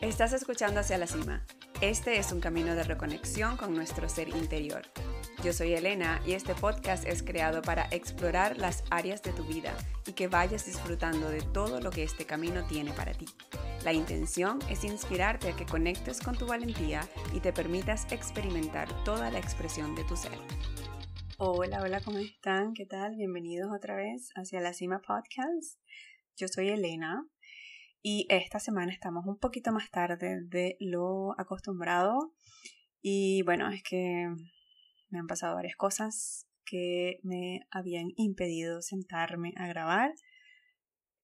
Estás escuchando Hacia la Cima. Este es un camino de reconexión con nuestro ser interior. Yo soy Elena y este podcast es creado para explorar las áreas de tu vida y que vayas disfrutando de todo lo que este camino tiene para ti. La intención es inspirarte a que conectes con tu valentía y te permitas experimentar toda la expresión de tu ser. Hola, hola, ¿cómo están? ¿Qué tal? Bienvenidos otra vez hacia la Cima Podcast. Yo soy Elena y esta semana estamos un poquito más tarde de lo acostumbrado y bueno, es que me han pasado varias cosas que me habían impedido sentarme a grabar.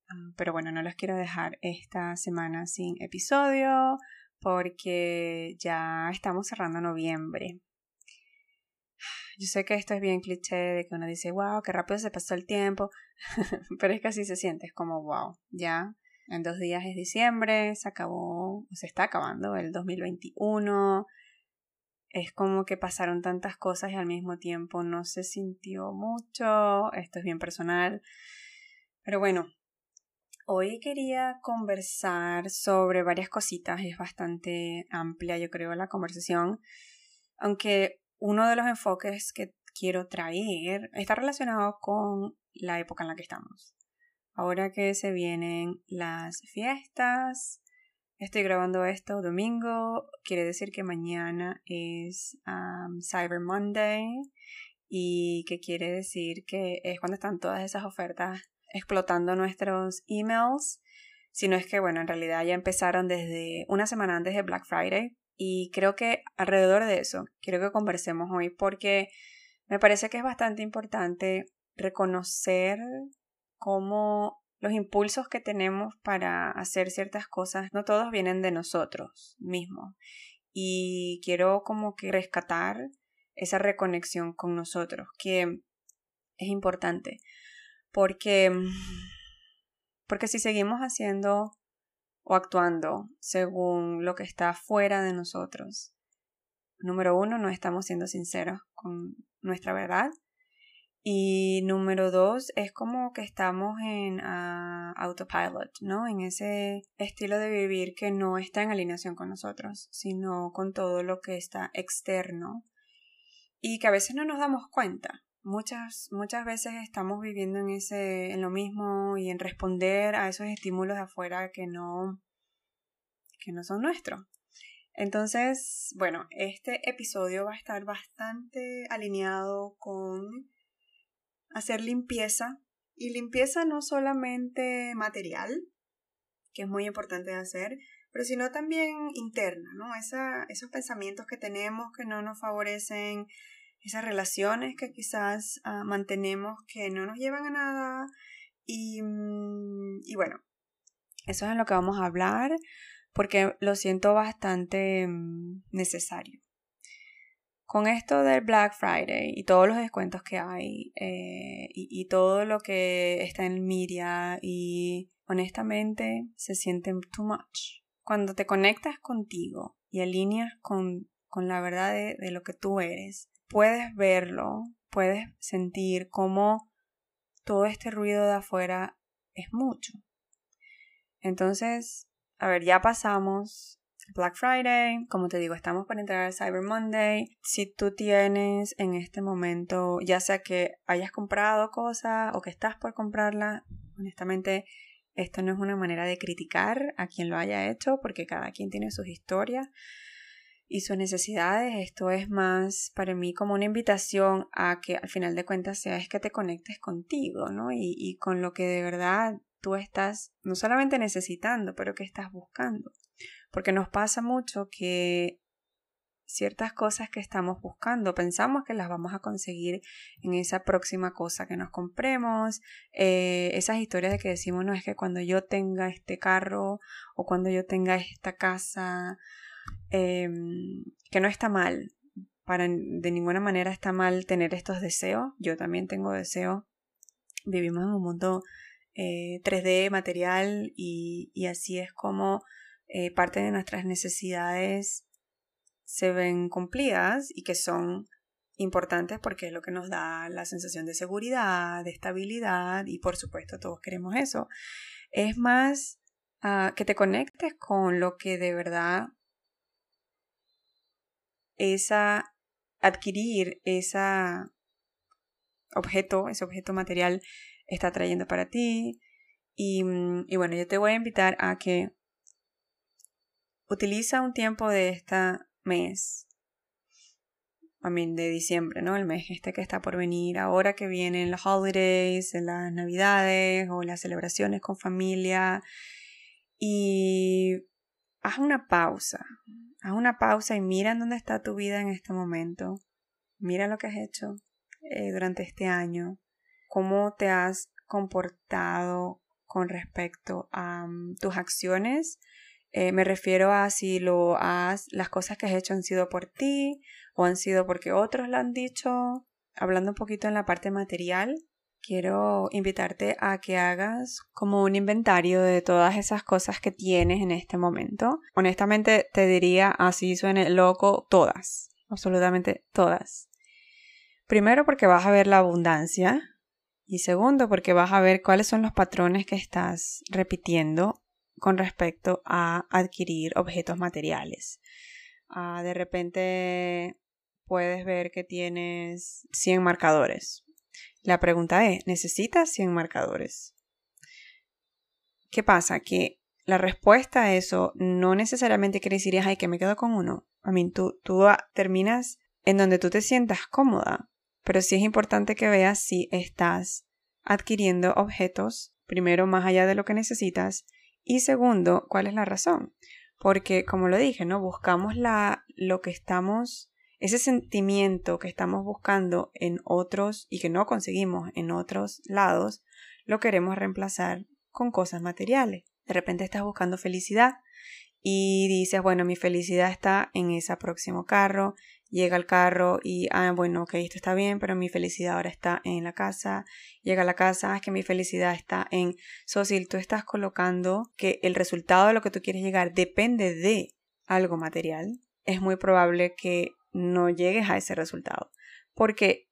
Ah, pero bueno, no los quiero dejar esta semana sin episodio porque ya estamos cerrando noviembre. Yo sé que esto es bien cliché de que uno dice, wow, qué rápido se pasó el tiempo, pero es que así se siente, es como, wow, ya en dos días es diciembre, se acabó, se está acabando el 2021, es como que pasaron tantas cosas y al mismo tiempo no se sintió mucho, esto es bien personal, pero bueno, hoy quería conversar sobre varias cositas, es bastante amplia yo creo la conversación, aunque uno de los enfoques que quiero traer está relacionado con la época en la que estamos. Ahora que se vienen las fiestas, estoy grabando esto domingo, quiere decir que mañana es um, Cyber Monday y que quiere decir que es cuando están todas esas ofertas explotando nuestros emails. Si no es que, bueno, en realidad ya empezaron desde una semana antes de Black Friday, y creo que alrededor de eso quiero que conversemos hoy porque me parece que es bastante importante reconocer cómo los impulsos que tenemos para hacer ciertas cosas no todos vienen de nosotros mismos. Y quiero como que rescatar esa reconexión con nosotros, que es importante. Porque, porque si seguimos haciendo o actuando según lo que está fuera de nosotros. Número uno, no estamos siendo sinceros con nuestra verdad. Y número dos, es como que estamos en uh, autopilot, ¿no? En ese estilo de vivir que no está en alineación con nosotros, sino con todo lo que está externo y que a veces no nos damos cuenta. Muchas, muchas veces estamos viviendo en ese, en lo mismo y en responder a esos estímulos de afuera que no, que no son nuestros. Entonces, bueno, este episodio va a estar bastante alineado con hacer limpieza y limpieza no solamente material, que es muy importante de hacer, pero sino también interna, ¿no? Esa, esos pensamientos que tenemos que no nos favorecen, esas relaciones que quizás ah, mantenemos que no nos llevan a nada. Y, mm, y, bueno, eso es en lo que vamos a hablar porque lo siento bastante mm, necesario. Con esto del Black Friday y todos los descuentos que hay eh, y, todo lo que está en media y honestamente se siente too much. Cuando te conectas contigo y alineas con, con la verdad de, de lo que tú eres, puedes verlo, puedes sentir cómo todo este ruido de afuera es mucho. Entonces, a ver, ya pasamos Black Friday, como te digo, estamos para entrar al Cyber Monday. Si tú tienes en este momento, ya sea que hayas comprado cosas o que estás por comprarla, honestamente, esto no es una manera de criticar a quien lo haya hecho, porque cada quien tiene sus historias y sus necesidades. Esto es más para mí como una invitación a que al final de cuentas sea es que te conectes contigo, ¿no? Y, y con lo que de verdad tú estás no solamente necesitando, pero que estás buscando. Porque nos pasa mucho que ciertas cosas que estamos buscando pensamos que las vamos a conseguir en esa próxima cosa que nos compremos eh, esas historias de que decimos no es que cuando yo tenga este carro o cuando yo tenga esta casa Em, que no está mal, para de ninguna manera está mal tener estos deseos, yo también tengo deseos, vivimos en un mundo 3D eh, material y, y, así es como eh, parte de nuestras necesidades se ven cumplidas y que son importantes porque es lo que nos da la sensación de seguridad, de estabilidad y por supuesto todos queremos eso. Es más a que te conectes con lo que de verdad esa adquirir ese objeto, ese objeto material está trayendo para ti. Y, mm, y, bueno, yo te voy a invitar a que utiliza un tiempo de este mes, mí de diciembre, ¿no? El mes este que está por venir, ahora que vienen los holidays, las navidades o las celebraciones con familia. Y haz una pausa, haz una pausa y mira en dónde está tu vida en este momento. Mira lo que has hecho eh, durante este año, cómo te has comportado con respecto a mm, tus acciones. Eh, me refiero a si lo has, las cosas que has hecho han sido por ti o han sido porque otros lo han dicho. Hablando un poquito en la parte material, quiero invitarte a que hagas como un inventario de todas esas cosas que tienes en este momento. Honestamente te diría así suene loco, todas, absolutamente todas. Primero porque vas a ver la abundancia y segundo porque vas a ver cuáles son los patrones que estás repitiendo con respecto a adquirir objetos materiales. Ah, de repente puedes ver que tienes 100 marcadores la pregunta es, ¿necesitas 100 marcadores? ¿Qué pasa? Que la respuesta a eso no necesariamente quiere decir, ay, que me quedo con uno. A mí, tú, tú terminas en donde tú te sientas cómoda, pero sí es importante que veas si estás adquiriendo objetos, primero, más allá de lo que necesitas, y segundo, cuál es la razón. Porque, como lo dije, ¿no? Buscamos la, lo que estamos ese sentimiento que estamos buscando en otros y que no conseguimos en otros lados, lo queremos reemplazar con cosas materiales. De repente estás buscando felicidad y dices, bueno, mi felicidad está en ese próximo carro. Llega el carro y, ah, bueno, ok, esto está bien, pero mi felicidad ahora está en la casa. Llega a la casa, ah, es que mi felicidad está en... So, si tú estás colocando que el resultado de lo que tú quieres llegar depende de algo material, es muy probable que no llegues a ese resultado. Porque,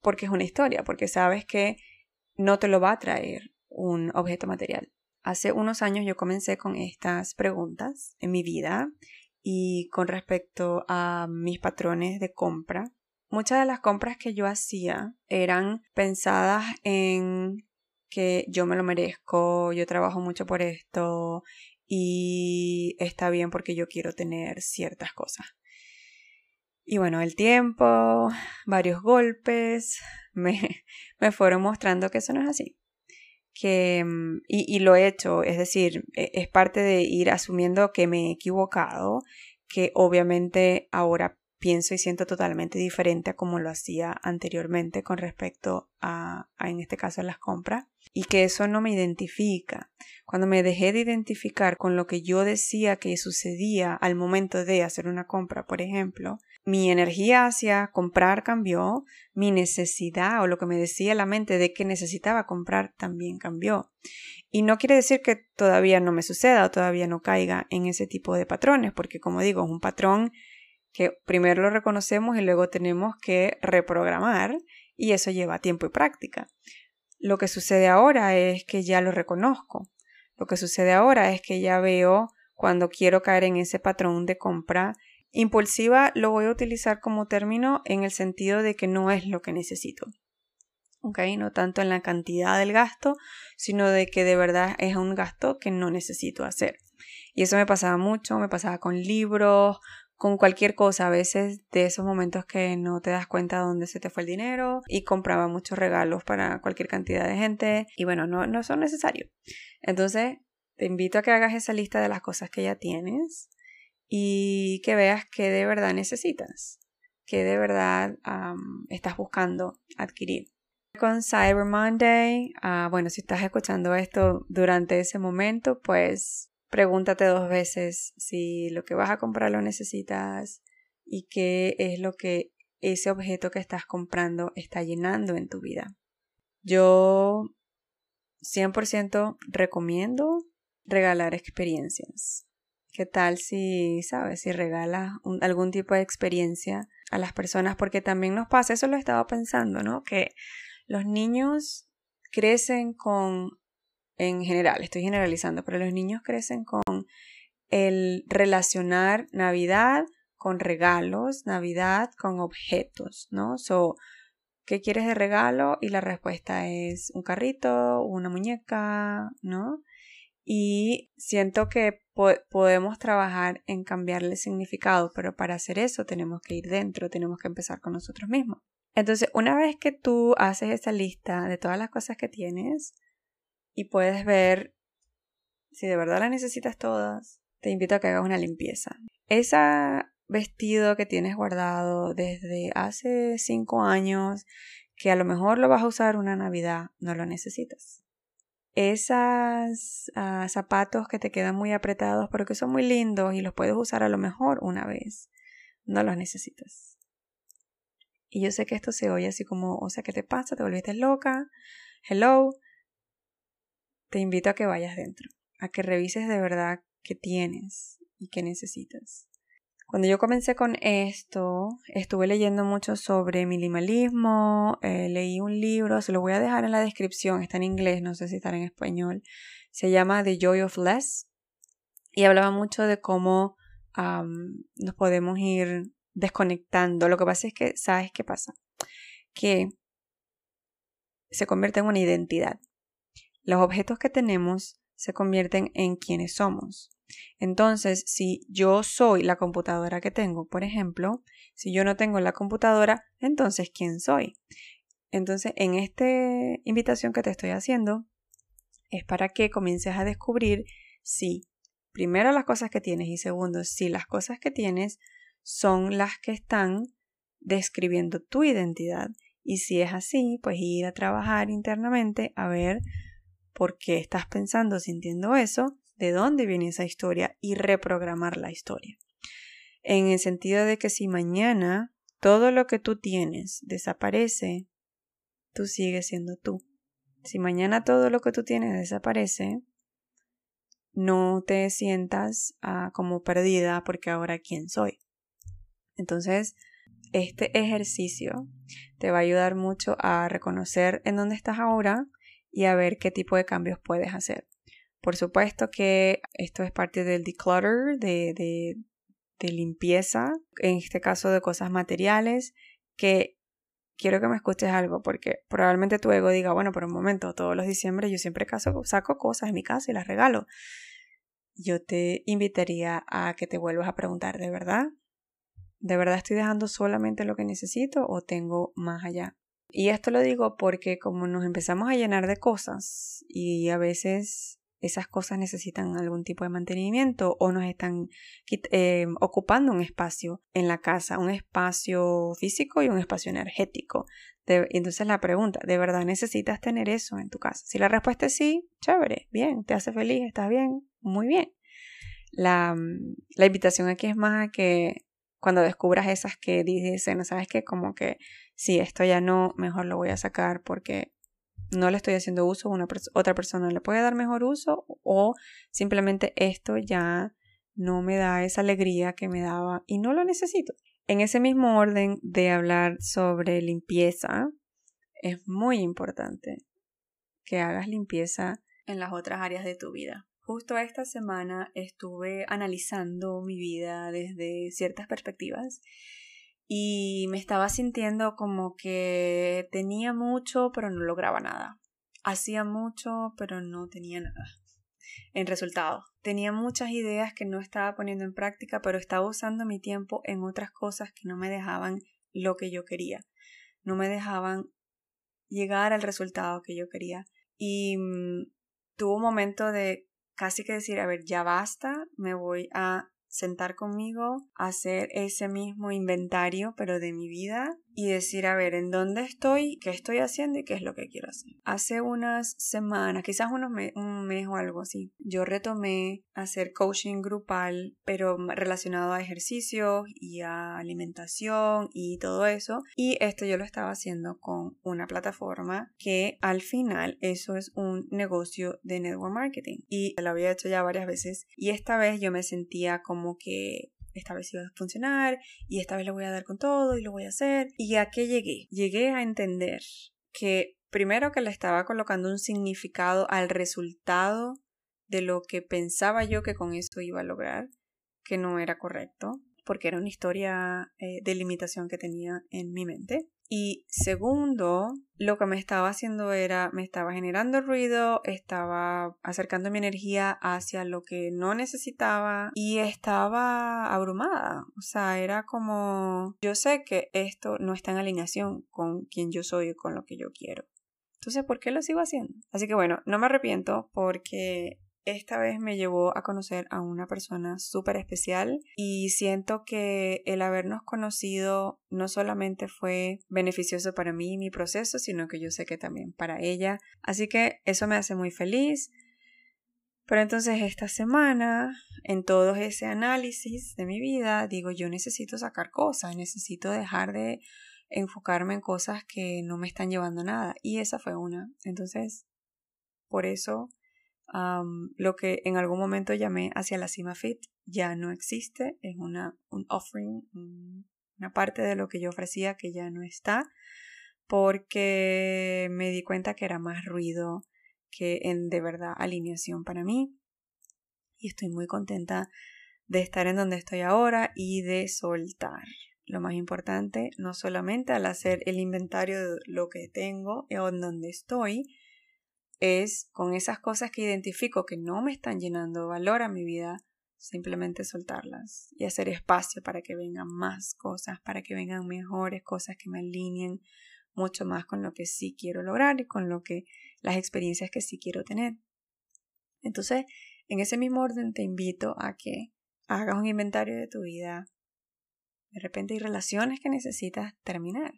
porque es una historia, porque sabes que no te lo va a traer un objeto material. Hace unos años yo comencé con estas preguntas en mi vida y con respecto a mis patrones de compra. Muchas de las compras que yo hacía eran pensadas en que yo me lo merezco, yo trabajo mucho por esto y está bien porque yo quiero tener ciertas cosas. Y bueno, el tiempo, varios golpes, me, me fueron mostrando que eso no es así. Que, mm, y, y lo he hecho, es decir, e, es parte de ir asumiendo que me he equivocado, que obviamente ahora pienso y siento totalmente diferente a como lo hacía anteriormente con respecto a, a, en este caso, las compras y que eso no me identifica. Cuando me dejé de identificar con lo que yo decía que sucedía al momento de hacer una compra, por ejemplo, mi energía hacia comprar cambió, mi necesidad o lo que me decía la mente de que necesitaba comprar también cambió. Y no quiere decir que todavía no me suceda o todavía no caiga en ese tipo de patrones, porque como digo, es un patrón que primero lo reconocemos y luego tenemos que reprogramar y eso lleva tiempo y práctica. Lo que sucede ahora es que ya lo reconozco. Lo que sucede ahora es que ya veo cuando quiero caer en ese patrón de compra Impulsiva lo voy a utilizar como término en el sentido de que no es lo que necesito. ¿ok? No tanto en la cantidad del gasto, sino de que de verdad es un gasto que no necesito hacer. Y eso me pasaba mucho, me pasaba con libros, con cualquier cosa, a veces de esos momentos que no te das cuenta dónde se te fue el dinero y compraba muchos regalos para cualquier cantidad de gente y bueno, no, no son necesarios. Entonces, te invito a que hagas esa lista de las cosas que ya tienes y que veas qué de verdad necesitas, qué de verdad estás buscando adquirir. Con Cyber Monday, ah, bueno, si estás escuchando esto durante ese momento, pues pregúntate dos veces si lo que vas a comprar lo necesitas y qué es lo que ese objeto que estás comprando está llenando en tu vida. Yo 100% recomiendo regalar experiencias. ¿Qué tal si, sabes, si regalas algún tipo de experiencia a las personas? Porque también nos pasa, eso lo he estado pensando, ¿no? Que los niños crecen con en general, estoy generalizando, pero los niños crecen con el relacionar Navidad con regalos, Navidad con objetos, ¿no? So, ¿qué quieres de regalo? Y la respuesta es un carrito, una muñeca, ¿no? Y siento que podemos trabajar en cambiarle significado, pero para hacer eso tenemos que ir dentro, tenemos que empezar con nosotros mismos. Entonces, una vez que tú haces esa lista de todas las cosas que tienes y puedes ver si de verdad las necesitas todas, te invito a que hagas una limpieza. Ese vestido que tienes guardado desde hace cinco años, que a lo mejor lo vas a usar una Navidad, no lo necesitas. Esos ah, zapatos que te quedan muy apretados pero que son muy lindos y los puedes usar a lo mejor una vez, no los necesitas. Y yo sé que esto se oye así como, o sea, ¿qué te pasa? ¿Te volviste loca? Hello. Te invito a que vayas dentro, a que revises de verdad qué tienes y qué necesitas. Cuando yo comencé con esto, estuve leyendo mucho sobre minimalismo, eh, leí un libro, se lo voy a dejar en la descripción, está en inglés, no sé si está en español, se llama The Joy of Less y hablaba mucho de cómo nos podemos ir desconectando. Lo que pasa es que, ¿sabes qué pasa? Que se convierte en una identidad. Los objetos que tenemos se convierten en quienes somos. Entonces, si yo soy la computadora que tengo, por ejemplo, si yo no tengo la computadora, entonces, ¿quién soy? Entonces, en esta invitación que te estoy haciendo, es para que comiences a descubrir si, primero, las cosas que tienes y segundo, si las cosas que tienes son las que están describiendo tu identidad. Y si es así, pues ir a trabajar internamente a ver por qué estás pensando, sintiendo eso, de dónde viene esa historia y reprogramar la historia. En el sentido de que si mañana todo lo que tú tienes desaparece, tú sigues siendo tú. Si mañana todo lo que tú tienes desaparece, no te sientas ah, como perdida porque ahora quién soy. Entonces, este ejercicio te va a ayudar mucho a reconocer en dónde estás ahora y a ver qué tipo de cambios puedes hacer. Por supuesto que esto es parte del declutter, de, limpieza, en este caso de cosas materiales, que quiero que me escuches algo porque probablemente tu ego diga, bueno, por un momento, todos los diciembre yo siempre saco cosas en mi casa y las regalo. Yo te invitaría a que te vuelvas a preguntar, ¿de verdad? ¿De verdad estoy dejando solamente lo que necesito o tengo más allá? Y esto lo digo porque como nos empezamos a llenar de cosas y a veces esas cosas necesitan algún tipo de mantenimiento o nos están eh, ocupando un espacio en la casa, un espacio físico y un espacio energético. entonces la pregunta, ¿de verdad necesitas tener eso en tu casa? Si la respuesta es sí, chévere, bien, te hace feliz, estás bien, muy bien. La, la invitación aquí es más a que cuando descubras esas que dicen, ¿sabes qué? Como que si esto ya no, mejor lo voy a sacar porque no le estoy haciendo uso, una otra persona le puede dar mejor uso o simplemente esto ya no me da esa alegría que me daba y no lo necesito. En ese mismo orden de hablar sobre limpieza, es muy importante que hagas limpieza en las otras áreas de tu vida. Justo esta semana estuve analizando mi vida desde ciertas perspectivas y me estaba sintiendo como que tenía mucho pero no lograba nada. Hacía mucho pero no tenía nada. En resultado, tenía muchas ideas que no estaba poniendo en práctica pero estaba usando mi tiempo en otras cosas que no me dejaban lo que yo quería. No me dejaban llegar al resultado que yo quería. Y mm, tuvo un momento de casi que decir, a ver, ya basta, me voy a sentar conmigo, hacer ese mismo inventario, pero de mi vida, y decir, a ver, ¿en dónde estoy? ¿Qué estoy haciendo? ¿Y qué es lo que quiero hacer? Hace unas semanas, quizás unos un mes o algo así, yo retomé hacer coaching grupal, pero relacionado a ejercicios y a alimentación y todo eso. Y esto yo lo estaba haciendo con una plataforma que al final eso es un negocio de network marketing. Y lo había hecho ya varias veces. Y esta vez yo me sentía como que esta vez iba a funcionar y esta vez lo voy a dar con todo y lo voy a hacer. ¿Y a qué llegué? Llegué a entender que primero que le estaba colocando un significado al resultado de lo que pensaba yo que con esto iba a lograr, que no era correcto, porque era una historia eh, de limitación que tenía en mi mente. Y segundo, lo que me estaba haciendo era, me estaba generando ruido, estaba acercando mi energía hacia lo que no necesitaba y estaba abrumada. O sea, era como, yo sé que esto no está en alineación con quien yo soy y con lo que yo quiero. Entonces, ¿por qué lo sigo haciendo? Así que bueno, no me arrepiento porque esta vez me llevó a conocer a una persona súper especial y siento que el habernos conocido no solamente fue beneficioso para mí y mi proceso, sino que yo sé que también para ella. Así que eso me hace muy feliz. Pero entonces esta semana, en todo ese análisis de mi vida, digo, yo necesito sacar cosas, necesito dejar de enfocarme en cosas que no me están llevando nada. Y esa fue una. Entonces, por eso lo que en algún momento llamé hacia la cima fit ya no existe, es una, un offering, una parte de lo que yo ofrecía que ya no está, porque me di cuenta que era más ruido que en de verdad alineación para mí. Y estoy muy contenta de estar en donde estoy ahora y de soltar. Lo más importante, no solamente al hacer el inventario de lo que tengo o en donde estoy, es con esas cosas que identifico que no me están llenando valor a mi vida, simplemente soltarlas y hacer espacio para que vengan más cosas, para que vengan mejores cosas que me alineen mucho más con lo que sí quiero lograr y con lo que las experiencias que sí quiero tener. Entonces, en ese mismo orden te invito a que hagas un inventario de tu vida. De repente hay relaciones que necesitas terminar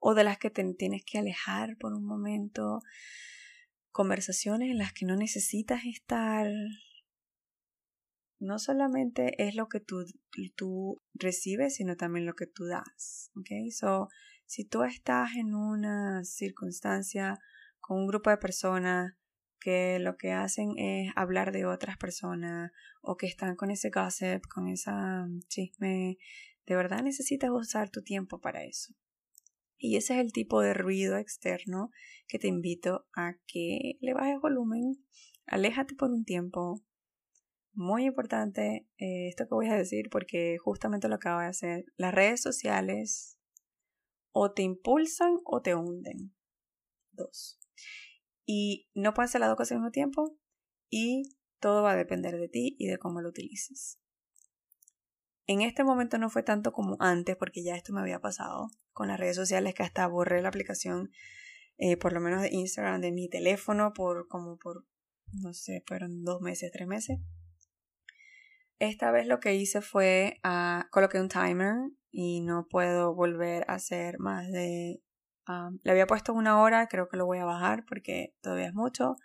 o de las que te tienes que alejar por un momento conversaciones en las que no necesitas estar. No solamente es lo que tú, tú recibes, sino también lo que tú das. ¿Ok? So, si tú estás en una circunstancia con un grupo de personas que lo que hacen es hablar de otras personas o que están con ese gossip, con esa chisme, de verdad necesitas usar tu tiempo para eso. Y ese es el tipo de ruido externo que te invito a que le bajes volumen, aléjate por un tiempo. Muy importante eh, esto que voy a decir porque justamente lo acabo de hacer. Las redes sociales o te impulsan o te hunden. Dos. Y no puedes hacer las dos cosas al mismo tiempo y todo va a depender de ti y de cómo lo utilices. En este momento no fue tanto como antes, porque ya esto me había pasado con las redes sociales, que hasta borré la aplicación, eh, por lo menos de Instagram, de mi teléfono, por como por, no sé, fueron dos meses, tres meses. Esta vez lo que hice fue uh, coloqué un timer y no puedo volver a hacer más de... Um, le había puesto una hora, creo que lo voy a bajar porque todavía es mucho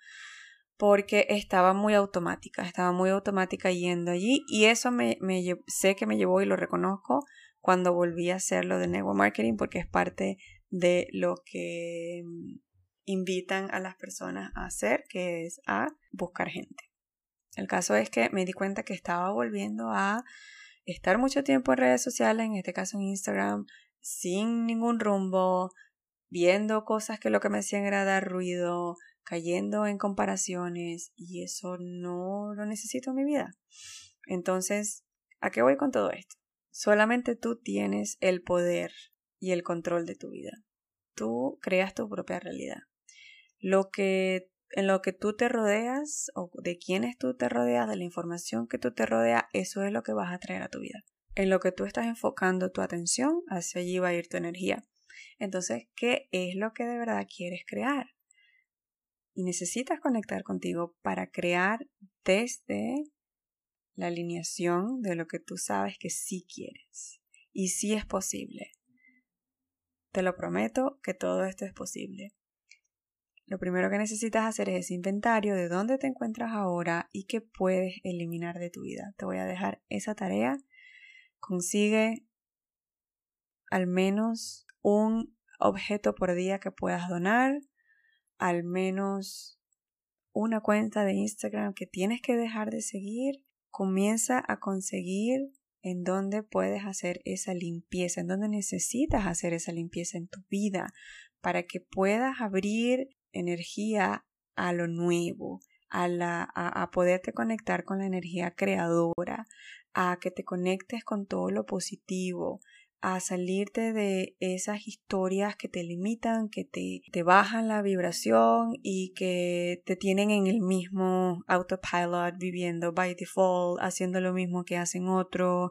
porque estaba muy automática, estaba muy automática yendo allí y eso me sé que me llevó y lo reconozco cuando volví a hacerlo de network marketing porque es parte de lo que mm, invitan a las personas a hacer, que es a buscar gente. El caso es que me di cuenta que estaba volviendo a estar mucho tiempo en redes sociales, en este caso en Instagram, sin ningún rumbo, viendo cosas que lo que me hacían era dar ruido, cayendo en comparaciones y eso no lo necesito en mi vida. Entonces, ¿a qué voy con todo esto? Solamente tú tienes el poder y el control de tu vida. Tú creas tu propia realidad. Lo que en lo que tú te rodeas o de quienes tú te rodeas, de la información que tú te rodeas, eso es lo que vas a traer a tu vida. En lo que tú estás enfocando tu atención, hacia allí va a ir tu energía. Entonces, ¿qué es lo que de verdad quieres crear? y necesitas conectar contigo para crear desde la alineación de lo que tú sabes que sí quieres. Y sí es posible. Te lo prometo que todo esto es posible. Lo primero que necesitas hacer es ese inventario de dónde te encuentras ahora y qué puedes eliminar de tu vida. Te voy a dejar esa tarea. Consigue al menos un objeto por día que puedas donar al menos una cuenta de Instagram que tienes que dejar de seguir, comienza a conseguir en dónde puedes hacer esa limpieza, en dónde necesitas hacer esa limpieza en tu vida para que puedas abrir energía a lo nuevo, a, la, a, poderte conectar con la energía creadora, a que te conectes con todo lo positivo, a salirte de esas historias que te limitan, que te, te, bajan la vibración y que te tienen en el mismo autopilot viviendo by default, haciendo lo mismo que hacen otros,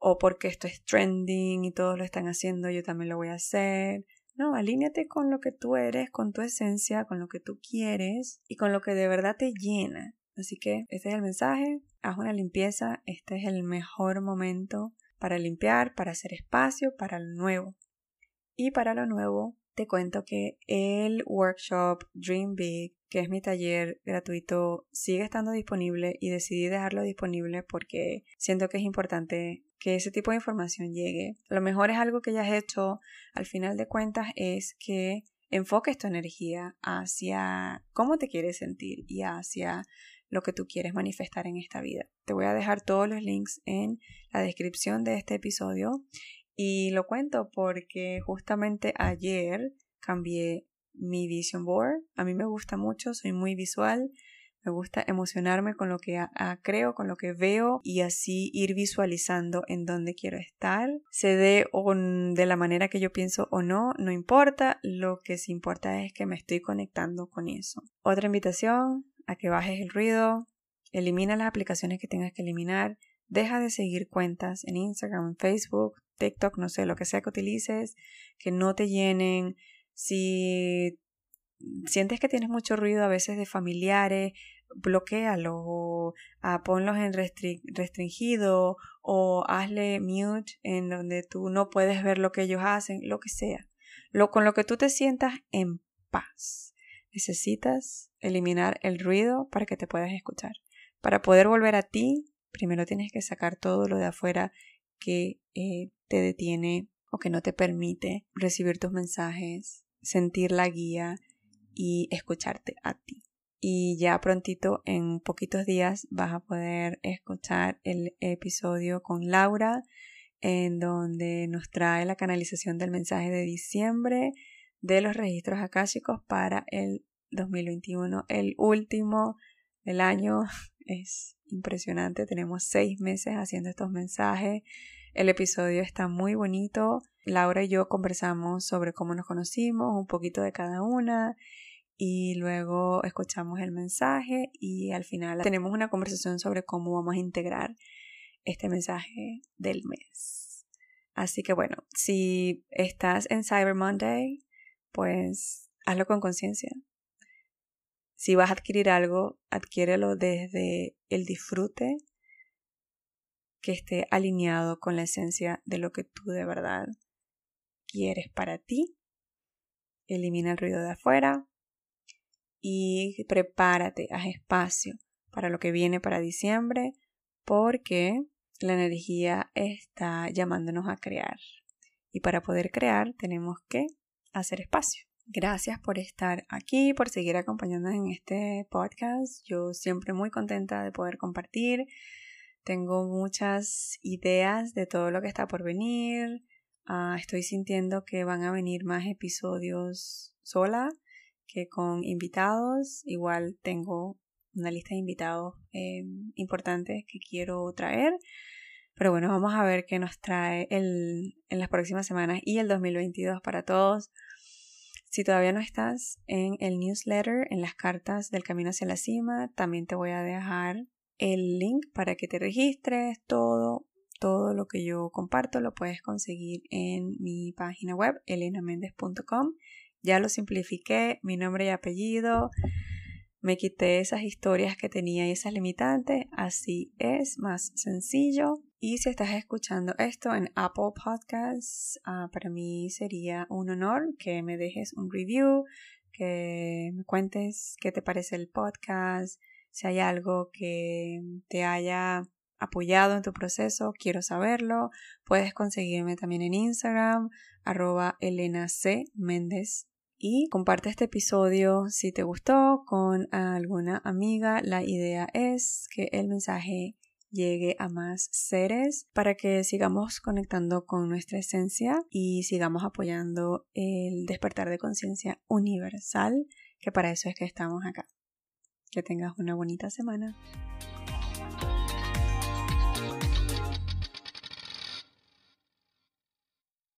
o porque esto es trending y todos lo están haciendo, yo también lo voy a hacer. No, alíñate con lo que tú eres, con tu esencia, con lo que tú quieres y con lo que de verdad te llena. Así que este es el mensaje, haz una limpieza, este es el mejor momento para limpiar, para hacer espacio para lo nuevo. Y para lo nuevo, te cuento que el workshop Dream Big, que es mi taller gratuito, sigue estando disponible y decidí dejarlo disponible porque siento que es importante que ese tipo de información llegue. Lo mejor es algo que ya has hecho, al final de cuentas, es que enfoques tu energía hacia cómo te quieres sentir y hacia lo que tú quieres manifestar en esta vida. Te voy a dejar todos los links en la descripción de este episodio y lo cuento porque justamente ayer cambié mi vision board. A mí me gusta mucho, soy muy visual. Me gusta emocionarme con lo que creo, con lo que veo y así ir visualizando en dónde quiero estar. Se dé de la manera que yo pienso o no, no importa. Lo que sí importa es que me estoy conectando con eso. Otra invitación a que bajes el ruido, elimina las aplicaciones que tengas que eliminar, deja de seguir cuentas en Instagram, en Facebook, TikTok, no sé, lo que sea que utilices, que no te llenen. Si sientes que tienes mucho ruido a veces de familiares, bloquealo o ah, ponlos en restringido o hazle mute en donde tú no puedes ver lo que ellos hacen, lo que sea. Lo, con lo que tú te sientas en paz. Necesitas eliminar el ruido para que te puedas escuchar. Para poder volver a ti, primero tienes que sacar todo lo de afuera que eh, te detiene o que no te permite recibir tus mensajes, sentir la guía y escucharte a ti. Y ya prontito, en poquitos días, vas a poder escuchar el episodio con Laura, en donde nos trae la canalización del mensaje de diciembre de los registros akáshicos para el 2021, el último del año. Es impresionante, tenemos seis meses haciendo estos mensajes. El episodio está muy bonito. Laura y yo conversamos sobre cómo nos conocimos, un poquito de cada una y luego escuchamos el mensaje y al final tenemos una conversación sobre cómo vamos a integrar este mensaje del mes. Así que bueno, si estás en Cyber Monday, pues hazlo con conciencia. Si vas a adquirir algo, adquiérelo desde el disfrute que esté alineado con la esencia de lo que tú de verdad quieres para ti. Elimina el ruido de afuera, y prepárate, haz espacio para lo que viene para diciembre porque la energía está llamándonos a crear. Y para poder crear tenemos que hacer espacio. Gracias por estar aquí, por seguir acompañándonos en este podcast. Yo siempre muy contenta de poder compartir. Tengo muchas ideas de todo lo que está por venir. Ah, estoy sintiendo que van a venir más episodios sola que con invitados. Igual tengo una lista de invitados eh, importantes que quiero traer. Pero bueno, vamos a ver qué nos trae el, en las próximas semanas y el 2022 para todos. Si todavía no estás en el newsletter, en las cartas del camino hacia la cima, también te voy a dejar el link para que te registres. Todo, todo lo que yo comparto lo puedes conseguir en mi página web, elenamendez.com ya lo simplifiqué, mi nombre y apellido, me quité esas historias que tenía y esas limitantes, así es más sencillo. Y si estás escuchando esto en Apple Podcasts, ah, para mí sería un honor que me dejes un review, que me cuentes qué te parece el podcast, si hay algo que te haya apoyado en tu proceso, quiero saberlo. Puedes conseguirme también en Instagram, arroba Elena C. Méndez y comparte este episodio si te gustó con alguna amiga. La idea es que el mensaje llegue a más seres para que sigamos conectando con nuestra esencia y sigamos apoyando el despertar de conciencia universal, que para eso es que estamos acá. Que tengas una bonita semana.